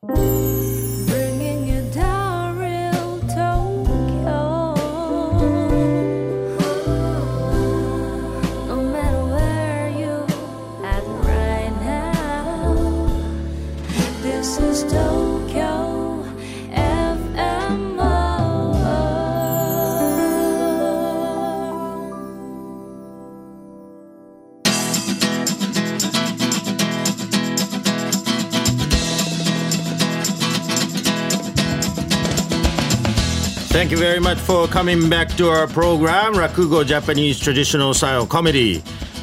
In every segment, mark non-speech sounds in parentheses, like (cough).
Bringing Thank you very much for coming back to our program, Rakugo Japanese Traditional Style Comedy.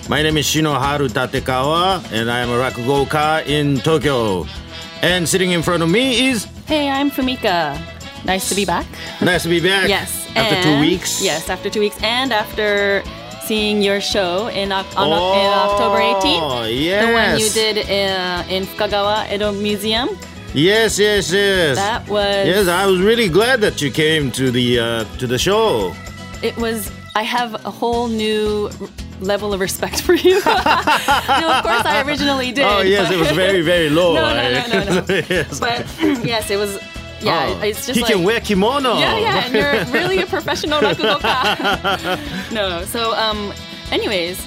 My name is Shinoharu Tatekawa, and I am a Rakugoka in Tokyo. And sitting in front of me is Hey, I'm Fumika. Nice to be back. nice to be back. Yes. After two weeks. Yes, after two weeks, and after seeing your show in, on, Oh, in October 18th. The one you did uh, in Fukagawa Edo Museum. Yes, yes, yes. That was. Yes, I was really glad that you came to the uh, to the show. It was. I have a whole new level of respect for you. (laughs) no, of course I originally did. Oh yes, but- it was very very low. (laughs) No, no, no, no, no. (laughs) yes. But (clears throat) yes, it was. Yeah, Oh, it's just he like. can wear kimono. Yeah, yeah, and you're really a professional rakugoka. no, so um, anyways,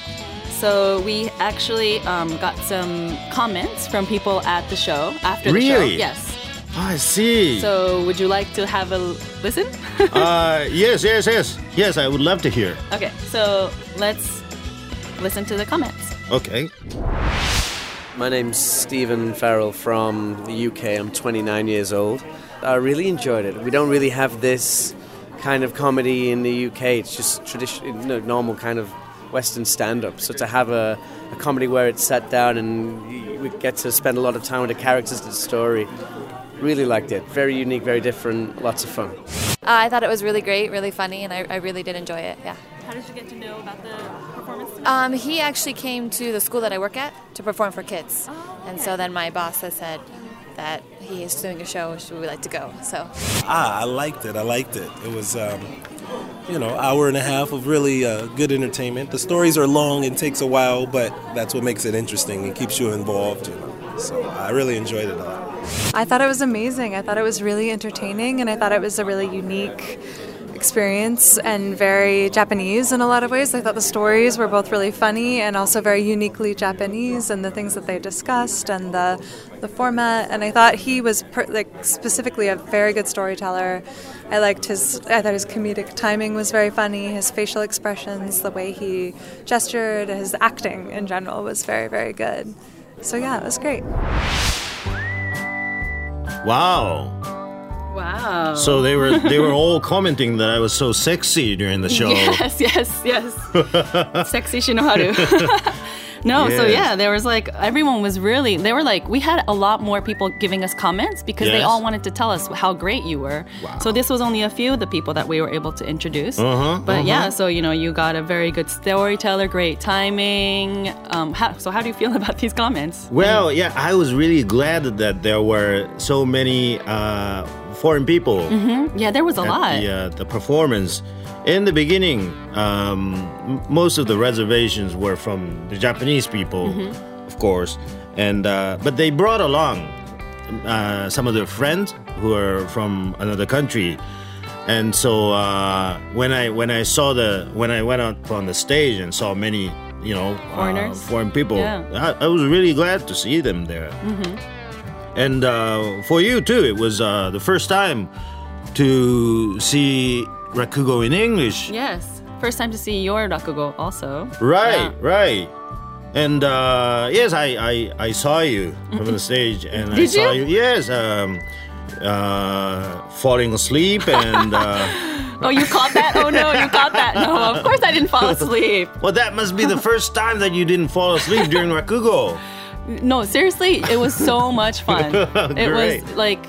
so we actually um, got some comments from people at the show after the show. Really? Yes. I see. So would you like to have a listen? (laughs) uh, yes, yes, yes, yes. I would love to hear. okay, so let's listen to the comments. Okay. My name's Stephen Farrell from the UK. I'm 29 years old. I really enjoyed it. We don't really have this kind of comedy in the UK. It's just traditional, you know, normal kind of Western stand-up. So to have a, a comedy where it's sat down and we get to spend a lot of time with the characters, the story, really liked it. Very unique, very different, lots of fun. Uh, I thought it was really great, really funny, and I, I really did enjoy it. Yeah. How did you get to know about the performance? Um, he actually came to the school that I work at to perform for kids, and so then my boss has said that he is doing a show. Should we would like to go? So Ah, I liked it. I liked it. It was, um, you know, hour and a half of really uh, good entertainment. The stories are long and takes a while, but that's what makes it interesting and keeps you involved. You know, so I really enjoyed it a lot. I thought it was amazing. I thought it was really entertaining, and I thought it was a really unique experience and very Japanese in a lot of ways. I thought the stories were both really funny and also very uniquely Japanese, and the things that they discussed and the the format. And I thought he was per, like specifically a very good storyteller. I liked his. I thought his comedic timing was very funny. His facial expressions, the way he gestured, his acting in general was very very good. So yeah, it was great. Wow. Wow. So they were they were all commenting that I was so sexy during the show. (laughs) Yes, yes, yes. (laughs) Sexy Shinoharu. (laughs) no, so yeah, there was like everyone was really they were like we had a lot more people giving us comments because they all wanted to tell us how great you were. Wow. So this was only a few of the people that we were able to introduce. Uh-huh, but yeah, uh-huh. so you know you got a very good storyteller, great timing. Um, how, so how do you feel about these comments? Well, yeah, I was really glad that there were so many uh, foreign people Yeah, there was a lot. the uh, the performance. In the beginning, um, m- most of the reservations were from the Japanese people, Mm-hmm. of course, and uh, but they brought along uh, some of their friends who are from another country, and so uh, when I when I saw the when I went out on the stage and saw many you know uh, Foreigners? foreign people, Yeah. I, I was really glad to see them there. And uh, for you too, it was uh, the first time to see Rakugo in English. Yes, first time to see your rakugo also. Right, Yeah. right. And uh, yes, I, I, I saw you from the (laughs) stage, and I saw you? you. Yes, um, uh, falling asleep, and uh, (laughs) Oh, you caught that? Oh no, you caught that? No, of course I didn't fall asleep. well, that must be the first time that you didn't fall asleep during Rakugo. No, seriously, it was so (laughs) much fun. it was like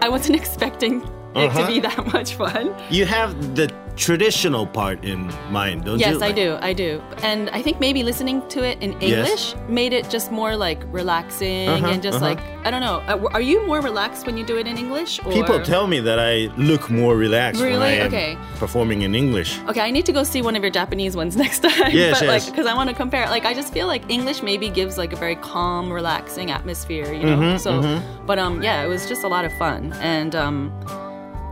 I wasn't (laughs) expecting it Uh-huh. to be that much fun. You have the traditional part in mind, don't Yes, you? Yes, I do. I do. And I think maybe listening to it in Yes. English made it just more like relaxing Uh-huh, and just uh-huh. like I don't know. Uh, Are you more relaxed when you do it in English? Or? People tell me that I look more relaxed when Really? I am Okay. performing in English. Okay, I need to go see one of your Japanese ones (laughs) next time. Yes, but yes. like, because I want to compare. Like, I just feel like English maybe gives like a very calm, relaxing atmosphere. You know. Mm-hmm, so, but um, yeah, it was just a lot of fun, and um,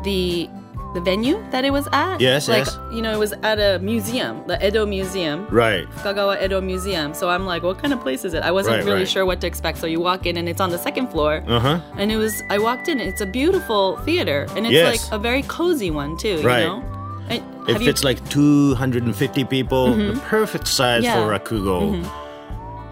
the the venue that it was at. Yes, like, yes. You know, it was at a museum, the Edo Museum. Right. Kagawa Edo Museum. So I'm like, what kind of place is it? I wasn't Right, really right. sure what to expect. So you walk in and it's on the second floor. Uh huh. And it was, I walked in it's a beautiful theater. And it's Yes. like a very cozy one too, Right. you know? And It have you- Mm-hmm. fits like 250 people, the perfect size Yeah. for Rakugo.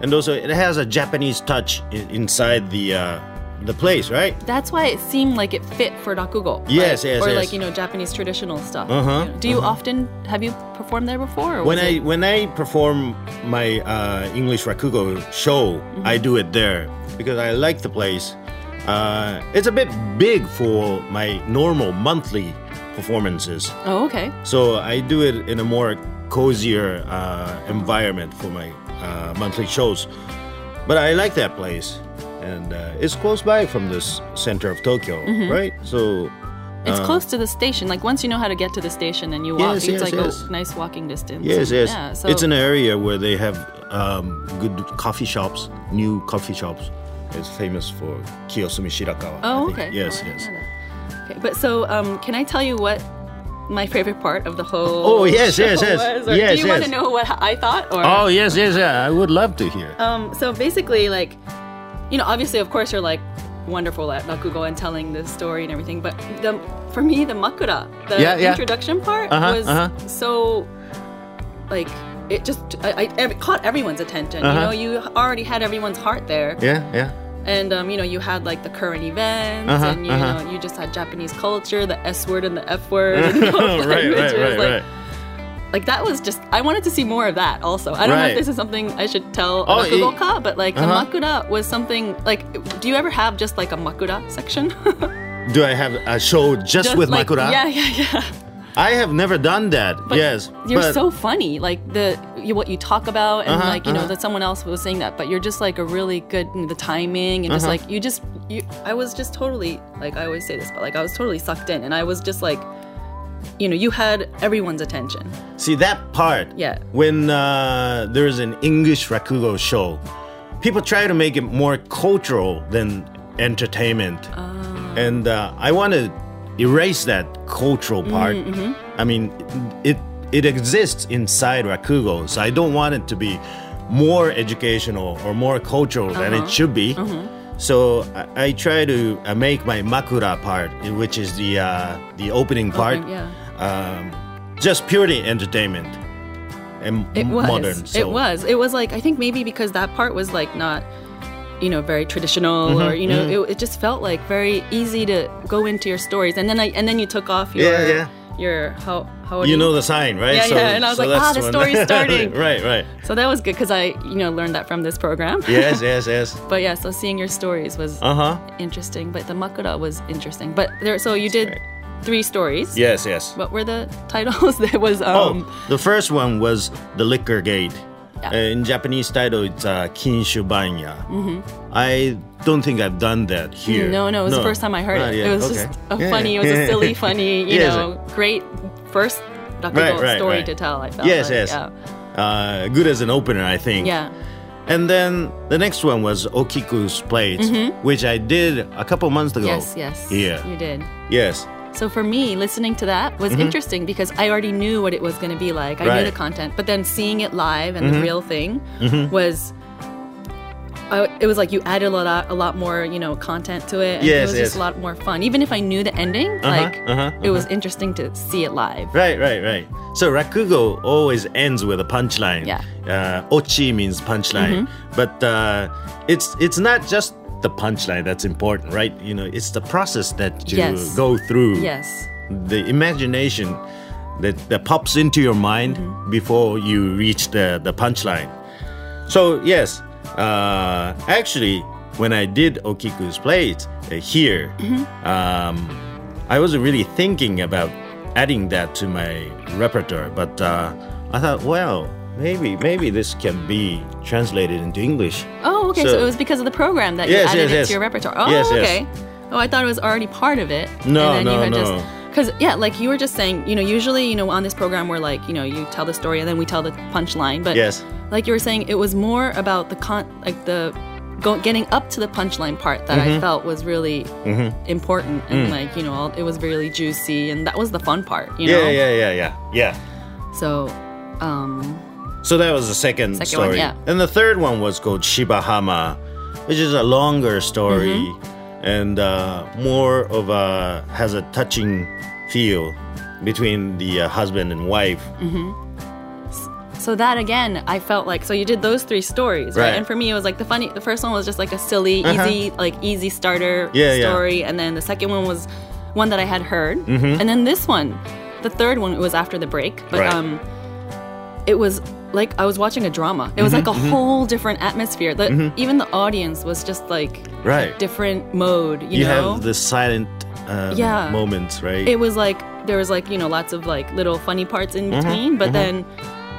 And also, it has a Japanese touch i- inside the uh, the place, right? That's why it seemed like it fit for rakugo. Yes, like, yes, Or yes. like you know Japanese traditional stuff. Uh-huh, you know. Do you often have you performed there before? Or When I it- when I perform my uh, English Rakugo show, Mm-hmm. I do it there because I like the place. Uh, it's a bit big for my normal monthly performances, oh okay. so I do it in a more cozier uh, environment for my uh, monthly shows. But I like that place, and uh, it's close by from this center of Tokyo, Mm-hmm. right? So It's close to the station. Like once you know how to get to the station and you walk, Uh. Yes, it's yes, like yes. a nice walking distance. Yes, And- yes. Yeah, so It's an area where they have um, good coffee shops, new coffee shops. It's famous for Kiyosumi Shirakawa. Oh, okay. Yes, Oh, yes. didn't know that. Okay, but so um, can I tell you what my favorite part of the whole Oh, yes, yes, yes. was? Yes, do you want to know what I thought? Or Oh, yes, yes, yeah. I would love to hear. Um, so basically, like, you know, obviously, of course, you're like wonderful at rakugo and telling the story and everything. But the for me, the makura, the Yeah, yeah. introduction part, Uh-huh, was uh-huh. so like it just I, I ev- caught everyone's attention. Uh-huh. You know, you already had everyone's heart there, yeah, yeah. and um, you know, you had like the current events, Uh-huh, and you uh-huh. know, you just had Japanese culture, the S word and the F word, and (laughs) both right, right, right, like, right. Like that was just I wanted to see more of that also. I don't know if this is something I should tell Oh, but like Uh-huh. the makura was something like do you ever have just like a makura section? (laughs) Do I have a show just, with like, Makura? Yeah, yeah, yeah. I have never done that. But yes. You're but so funny. Like the you, what you talk about and Uh-huh, like you know uh-huh. that someone else was saying that, but you're just like a really good the timing and just Uh-huh. like you just you I was just totally like I always say this, but like I was totally sucked in and I was just like you know, you had everyone's attention. See that part. Yeah. When uh, there's an English rakugo show, people try to make it more cultural than entertainment, Ah. and uh, I want to erase that cultural part. Mm-hmm, I mean, it it exists inside rakugo, so I don't want it to be more educational or more cultural than Uh-huh. it should be. Mm-hmm. So I, I try to uh, make my makura part, which is the uh, the opening part, Opening, yeah. um, just purely entertainment and It was. modern. So. It was. It was like I think maybe because that part was like not, you know, very traditional Mm-hmm, or you know, it, it just felt like very easy to go into your stories. And then I and then you took off your Yeah, yeah. your how how You know the sign, right? Yeah, yeah, and I was like, that's ah, the story's (laughs) starting. right, right. So that was good because I you know learned that from this program. Yes, (laughs) yes, yes. But yeah, so seeing your stories was Uh huh. interesting. But the makura was interesting. But there, so you did right. three stories. Yes, yes. What were the titles? (laughs) there was um. oh, the first one was the liquor gate. Yeah. Uh, in Japanese title, it's uh, Kinshu Banya. I don't think I've done that here. Mm-hmm. No, no, it was the first time I heard Not it. It was Okay. just a Yeah. funny, it was a silly, funny, you know, great first Right, right, story right. to tell. I felt Yes, like, yes. yeah, Uh, good as an opener, I think. yeah. And then the next one was Okiku's Plate, which I did a couple months ago. Mm-hmm. Yes, yes, Yeah. you did. Yes. So for me, listening to that was interesting because I already knew what it was going to be like. I knew Mm-hmm. Right. Mm-hmm. the content, but then seeing it live and the real thing was. I, it was like you added a lot, a lot more, you know, content to it. And Yes, it was yes. just a lot more fun. Even if I knew the ending, like uh-huh, it was interesting to see it live. Right, right, right. So rakugo always ends with a punchline. Yeah. Uh, ochi means punchline, but uh, it's it's not just the punchline that's important, right? You know, it's the process that you Yes. go through. Yes. The imagination that, that pops into your mind before you reach the the punchline. So yes, uh, actually, when I did Okiku's plate uh, here, um, I wasn't really thinking about adding that to my repertoire. But uh, I thought, well, maybe maybe this can be translated into English. Oh, okay. So, So- it was because of the program that Yes, you added yes, it yes. to your repertoire. Oh, yes. okay. Oh, I thought it was already part of it. No, and then no, you had no. Just, because yeah, like you were just saying, you know, usually, you know, on this program we're like, you know, you tell the story and then we tell the punchline. But Yes. Like you were saying, it was more about the con, like the go, getting up to the punchline part that Mm-hmm. I felt was really important and like you know, all, it was really juicy and that was the fun part. You know. Yeah, yeah, yeah, yeah, yeah. So, um, So that was the second, Second story. one, yeah. And the third one was called Shibahama, which is a longer story Mm-hmm. and uh, more of a has a touching feel between the uh, husband and wife. So that again, I felt like so you did those three stories, right? Right. And for me, it was like the funny. The first one was just like a silly, Uh-huh. easy, like easy starter Yeah, yeah. story, and then the second one was one that I had heard, Mm-hmm. and then this one, the third one, it was after the break, but Right. um, it was like I was watching a drama. It was like a Mm-hmm, whole different atmosphere. The, Even the audience was just like Right. different mode. You, You know, have the silent um, Yeah. moments, right? it was like there was like you know lots of like little funny parts in between but then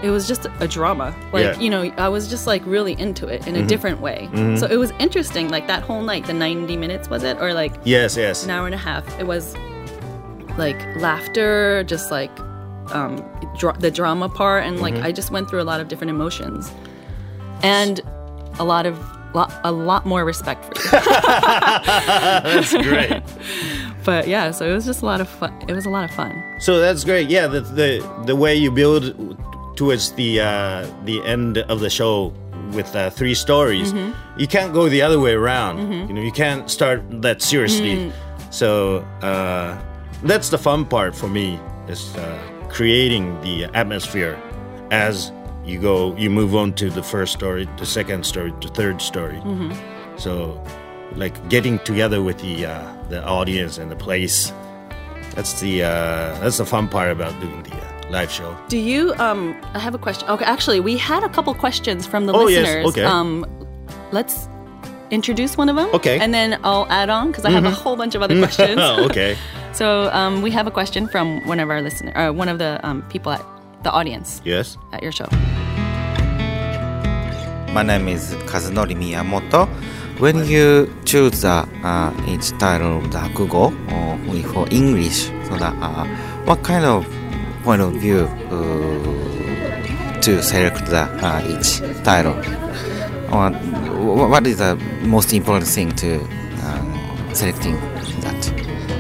it was just a drama. Like Yeah. you know i was just like really into it in a mm-hmm. different way. Mm-hmm. So it was interesting like that whole night the 90 minutes was it? Or like yes, yes. an hour and a half. It was like laughter just like um dra- the drama part and like mm-hmm. i just went through a lot of different emotions. And a lot of lot, a lot more respect for you. (laughs) That's great. (laughs) but yeah so it was just a lot of fun it was a lot of fun. So that's great. Yeah, the the, the way you build towards the uh, the end of the show with uh, three stories, Mm-hmm. you can't go the other way around. You know, you can't start that seriously. Mm. So uh, that's the fun part for me is uh, creating the atmosphere as you go. You move on to the first story, the second story, the third story. Mm-hmm. So, like getting together with the uh, the audience and the place. That's the uh, that's the fun part about doing the uh, live show. Do you? Um, I have a question. Okay, actually, we had a couple questions from the Oh, yes, listeners. okay. Um, let's introduce one of them. Okay. Mm-hmm. And then I'll add on because I have a whole bunch of other (laughs) questions. oh, okay. (laughs) So um, we have a question from one of our listeners, uh, one of the um, people at the audience Yes. at your show. My name is Kazunori Miyamoto. When you choose the uh, each title of the Rakugo or we- for English, so that uh, what kind of point of view uh, to select the uh, each title, or what is the most important thing to uh, selecting that?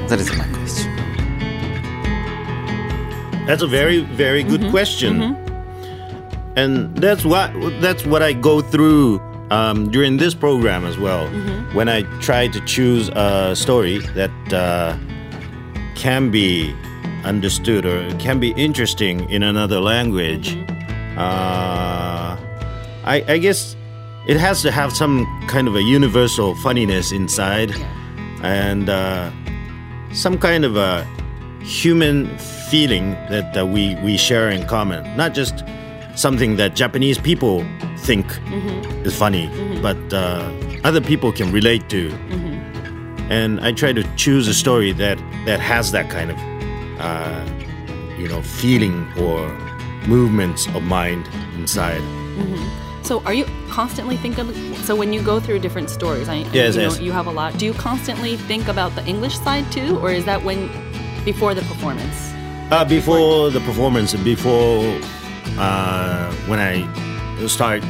That is my question. That's a very very good Mm-hmm. question. And that's what that's what I go through um, during this program as well. Mm-hmm. When I try to choose a story that uh, can be understood or can be interesting in another language, Mm-hmm. uh, I, I guess it has to have some kind of a universal funniness inside, and uh, some kind of a human feeling that, that we, we share in common. Not just something that Japanese people think is funny, but uh, other people can relate to. And I try to choose a story that, that has that kind of, uh, you know, feeling or movements of mind inside. So are you constantly thinking? So when you go through different stories, I Yes, you, know, yes. you have a lot. Do you constantly think about the English side too, or is that when before the performance? Uh, before the performance before uh, when I start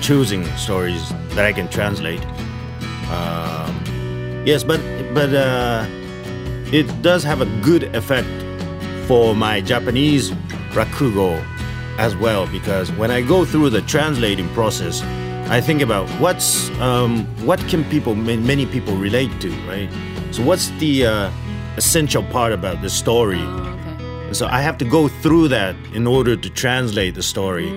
choosing stories that I can translate. Um, yes, but but uh, it does have a good effect for my Japanese rakugo as well because when I go through the translating process, I think about what's um, what can people many people relate to, right? So what's the uh, essential part about the story? okay. So I have to go through that in order to translate the story.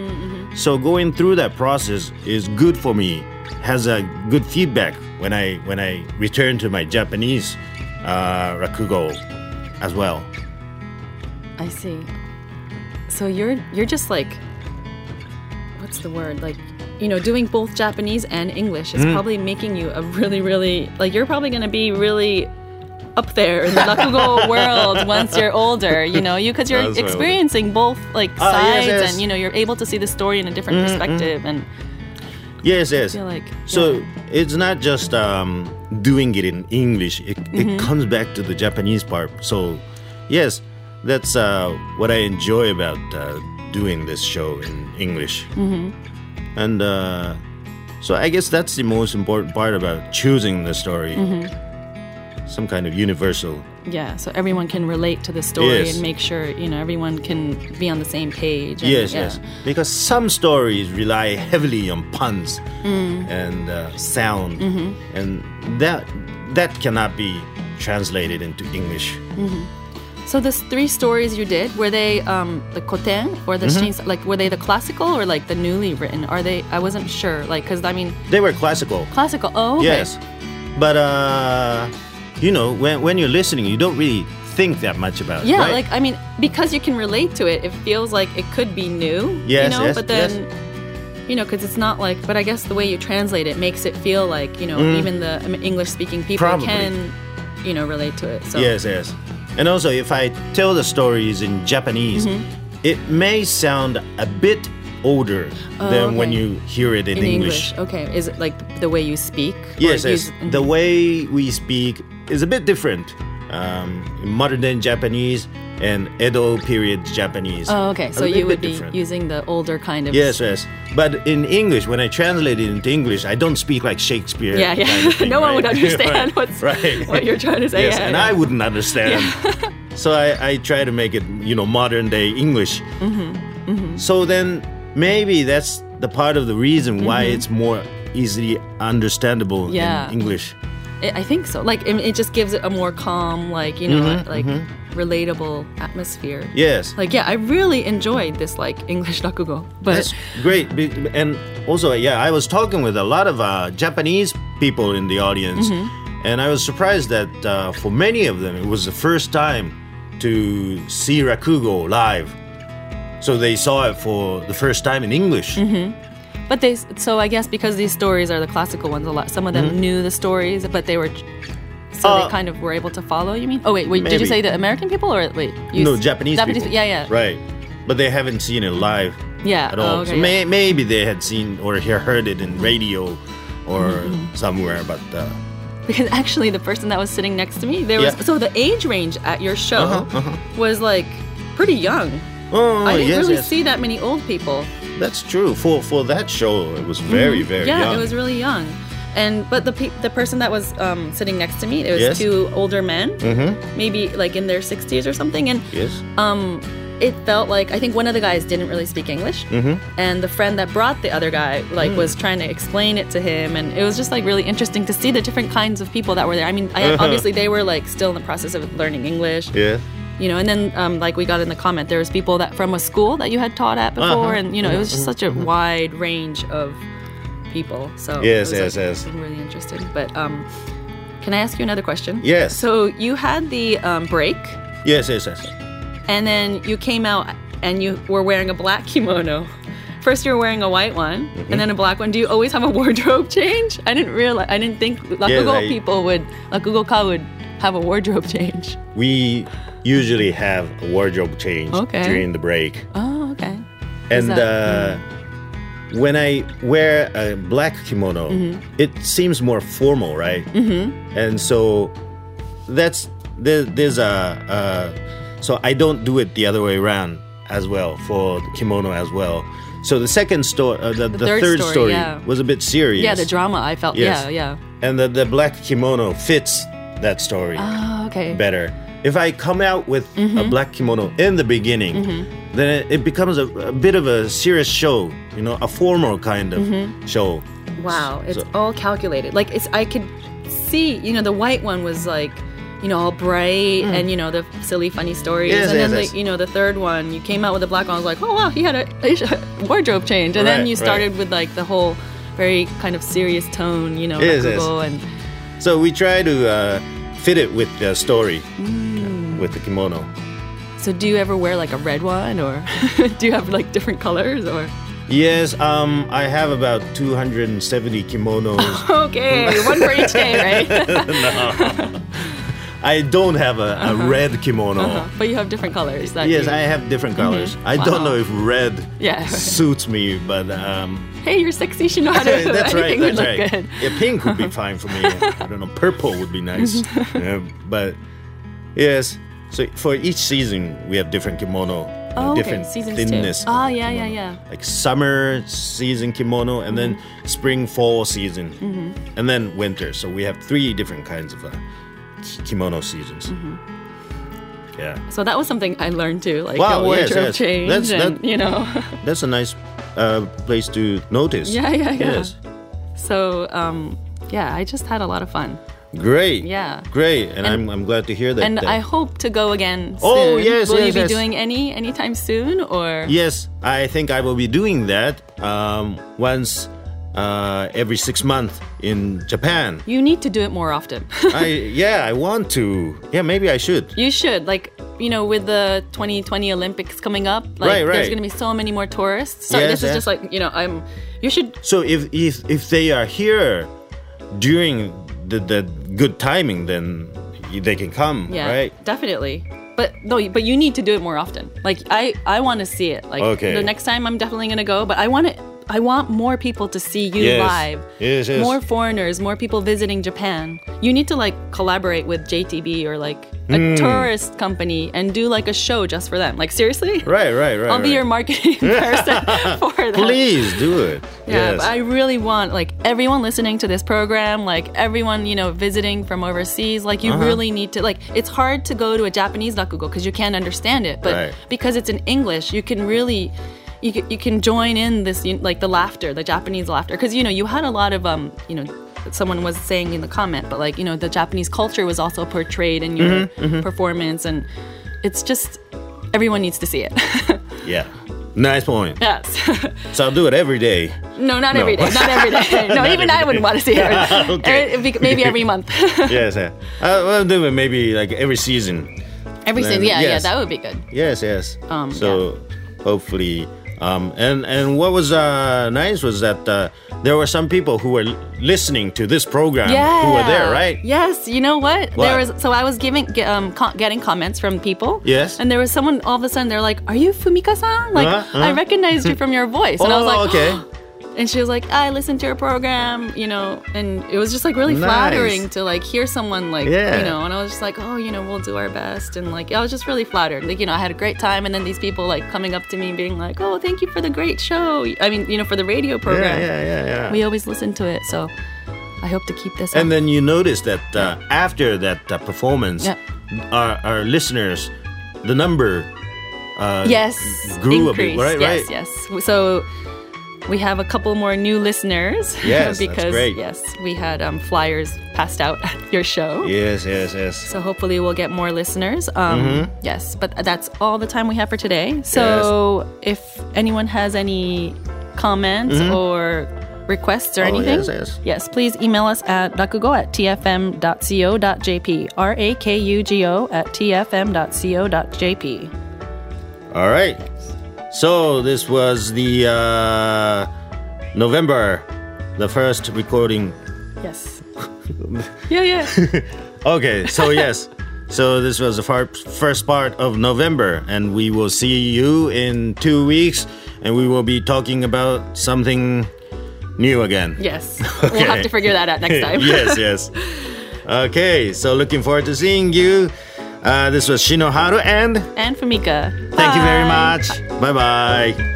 So going through that process is good for me. Has a good feedback when I when I return to my Japanese uh, rakugo as well. I see. So you're you're just like what's the word? Like you know, doing both Japanese and English is probably making you a really really like you're probably going to be really up there in the rakugo (laughs) world once you're older. You know, you because you're experiencing both like yes, sides, yes. Mm-hmm, and you know you're able to see the story in a different perspective, and Yes, yes. like So yeah. it's not just um, doing it in English. It, Mm-hmm. it comes back to the Japanese part. So yes, that's uh, what I enjoy about uh, doing this show in English. Mm-hmm. And uh, so I guess that's the most important part about choosing the story. Mm-hmm. Some kind of universal. yeah, so everyone can relate to the story Yes. and make sure you know everyone can be on the same page. and- Yes, yeah. yes. Because some stories rely heavily on puns Mm. and uh, sound, Mm-hmm. and that that cannot be translated into English. So the three stories you did were they um, the koten or the Mm-hmm. shin, like were they the classical or like the newly written? Are they? I wasn't sure. Like because I mean They were classical, classical. Oh okay. yes, but uh, you know, when when you're listening, you don't really think that much about it. Yeah, right? like I mean, because you can relate to it, it feels like it could be new. Yes, you know, yes, but then. You know, because it's not like, but I guess the way you translate it makes it feel like, you know, even the English speaking people Mm. Probably. can, you know, relate to it. So, Yes, yes. And also, if I tell the stories in Japanese, Mm-hmm. it may sound a bit older than when Oh, you hear it in, in English. English. Okay. Is it like the way you speak? Yes, yes. use- The way we speak is a bit different. Um, in modern day Japanese and Edo period Japanese. Oh, okay. So you would be different. using the older kind of. Yes, yes. But in English, when I translate it into English, I don't speak like Shakespeare. Yeah, yeah. kind of thing, no one would understand (laughs) Right, what's right. what you're trying to say. Yes, yeah, and yeah. I wouldn't understand. Yeah. (laughs) so I, I try to make it, you know, modern day English. Mm-hmm, So then maybe that's the part of the reason why it's more easily understandable Mm-hmm. Yeah. in English. I I think so. Like, it, it just gives it a more calm, like you know, Mm-hmm, like relatable atmosphere. Yes. Like, yeah, I really enjoyed this like English rakugo. But That's great. And also, yeah, I was talking with a lot of uh, Japanese people in the audience, Mm-hmm. and I was surprised that uh, for many of them, it was the first time to see Rakugo live. So they saw it for the first time in English. Mm-hmm. but they so I guess because these stories are the classical ones, a lot. Some of them knew the stories, but they were. So. Uh, they kind of were able to follow. You mean? Oh wait, wait. Did you say the American people or wait? You No, Japanese, Japanese. people. Yeah, yeah. Right. But they haven't seen it live Yeah. at all. Oh, okay, so yeah. may- maybe they had seen or he- heard it in radio or Mm-hmm. somewhere, but uh, Because actually, the person that was sitting next to me, there was Yeah. so the age range at your show Uh-huh, uh-huh. was like pretty young. oh, I didn't yes, really yes. see that many old people. That's true. For for that show, it was very very Mm-hmm. yeah, young. it was really young. And but the pe- the person that was um, sitting next to me, it was Yes. two older men, Mm-hmm. maybe like in their 60s or something, and Yes. um, it felt like I think one of the guys didn't really speak English, Mm-hmm. and the friend that brought the other guy like Mm. was trying to explain it to him, and it was just like really interesting to see the different kinds of people that were there. I mean, I, Uh-huh. obviously they were like still in the process of learning English, Yeah. you know, and then um, like we got in the comment, there was people that from a school that you had taught at before, Uh-huh. and you know, it was just such a wide range of people. So Yes, yes, like, yes. really interesting. But um, can I ask you another question? Yes. So you had the um, break, Yes, yes, yes. and then you came out and you were wearing a black kimono. First, you were wearing a white one, Mm-hmm. and then a black one. Do you always have a wardrobe (laughs) change? I didn't realize. I didn't think Rakugo I- people would Rakugo ka would have a wardrobe (laughs) change. We usually have a wardrobe change Okay. during the break, Oh, okay. and that- uh, when I wear a black kimono, Mm-hmm. it seems more formal, right? Mm-hmm. And so that's there, there's a uh, so I don't do it the other way around as well for the kimono as well. So the second story, uh, the, the, third third, story, story, yeah. was a bit serious. Yeah, the drama. I felt. Yes. Yeah, yeah. and the, the black kimono fits that story Oh, okay. better. If I come out with a Mm-hmm. black kimono in the beginning, then it, becomes a, a bit of a serious show, you know, a formal kind of Mm-hmm. show. Wow, it's So- all calculated. Like it's I could see, you know, the white one was like, you know, all bright and you know the silly, funny stories. Yes, and then yes, yes. the, you know the third one, you came out with the black one. I was like, oh wow, he had a, a (laughs) wardrobe change, and then Right, you right. started with like the whole very kind of serious tone, you know, Yes, yes. and So we try to uh, fit it with the story, Mm. With the kimono. so do you ever wear like a red one or (laughs) do you have like different colors or Yes, um, I have about 270 kimonos. (laughs) okay one for each day right (laughs) no. I don't have a, a red kimono. Uh-huh. But you have different colors. That Yes, you- I have different colors. I Wow. don't know if red Yeah. suits me, but um, Hey, you're sexy, that's right. Anything would That's right. good. Yeah, pink would be fine for me. I don't know. Purple would be nice. Yeah, but yes, so for each season we have different kimono, uh, Oh, okay. different Seasons thinness. too. Oh, yeah, yeah, yeah. Like summer season kimono, and then Mm-hmm. spring fall season, and then winter. So we have three different kinds of uh, kimono seasons. Mm-hmm. Yeah, So that was something I learned too, like Wow, the wardrobe yes, yes. change, That's- and that- you know. (laughs) that's a nice uh, place to notice. yeah, yeah, yeah. Yes, So, um, yeah, I just had a lot of fun. Great. Yeah. great, and, And- I'm I'm glad to hear that. And that- I hope to go again soon. Oh, yes, Will yes, you be yes. doing any anytime soon or? Yes, I think I will be doing that um, once uh, every six months in Japan. You need to do it more often. (laughs) I yeah, I want to. Yeah, maybe I should. you should like you know with the 2020 Olympics coming up, like Right, there's going to be so many more tourists. So Yes, this is just like you know I'm. You should So if if if they are here during the the good timing, then they can come, yeah right? definitely. But no, but you need to do it more often. Like I I want to see it. Like Okay. the next time I'm definitely going to go, but I want to. I want more people to see you Yes. live. Yes, yes. More foreigners, more people visiting Japan. You need to like collaborate with JTB or like a Hmm. tourist company and do like a show just for them. Like seriously? Right, right, right. (laughs) I'll be your marketing (laughs) person for that. Please do it. Yeah, yes. but I really want like everyone listening to this program, like everyone you know visiting from overseas, like Uh-huh. you really need to like. It's hard to go to a Japanese rakugo because you can't understand it, but Right. because it's in English, you can really. You can, you can join in this like the laughter, the Japanese laughter, because you know you had a lot of um you know someone was saying in the comment, but like you know the Japanese culture was also portrayed in your Mm-hmm, performance, and it's just everyone needs to see it. (laughs) yeah. Nice point. yes. (laughs) So I'll do it every day. No, not No. every day. Not every day. (laughs) No, even I wouldn't want to see it. Okay. Every- Maybe every month. yes, yeah. I'll do it maybe like every season. every season. Yeah, yeah, that would be good. Yes, yes. Um, so hopefully, um, and and what was uh, nice was that uh, there were some people who were listening to this program Yeah. who were there, right? Yes. You know what? What? There was. So I was giving, um, co- getting comments from people. Yes. And there was someone. All of a sudden, they're like, "Are you Fumika-san? Like, Uh-huh, I uh-huh. recognized you from your voice." And I was Oh, like, okay. And she was like, "I listened to your program, you know," and it was just like really Nice. flattering to like hear someone like, Yeah. you know, and I was just like, "Oh, you know, we'll do our best," and like I was just really flattered. Like, you know, I had a great time, and then these people like coming up to me and being like, "Oh, thank you for the great show." I mean, you know, for the radio program. yeah, yeah, yeah. We always listen to it, so I hope to keep this. and up. then you notice that uh, after that uh, performance, Yeah. our, our listeners, the number uh, yes, grew a bit, right? Yes, right. yes. So we have a couple more new listeners. (laughs) Yes, that's because great. yes, we had um, flyers passed out at your show. Yes, yes, yes. So hopefully we'll get more listeners. Um, Mm-hmm. Yes, but that's all the time we have for today. So if anyone has any comments or requests or Mm-hmm. Oh, anything, yes, yes. please email us at rakugo at tfm.co.jp. R A K U G O at tfm.co.jp. All right. So this was the uh, November, the first recording. Yes. (laughs) yeah, yeah. (laughs) Okay, so yes. So this was the far, first part of November, and we will see you in two weeks, and we will be talking about something new again. Yes. okay. (laughs) We'll have to figure that out next time. yes, yes. Okay, so looking forward to seeing you. Uh, this was Shinoharu, and and Fumika. thank you very much. Bye bye.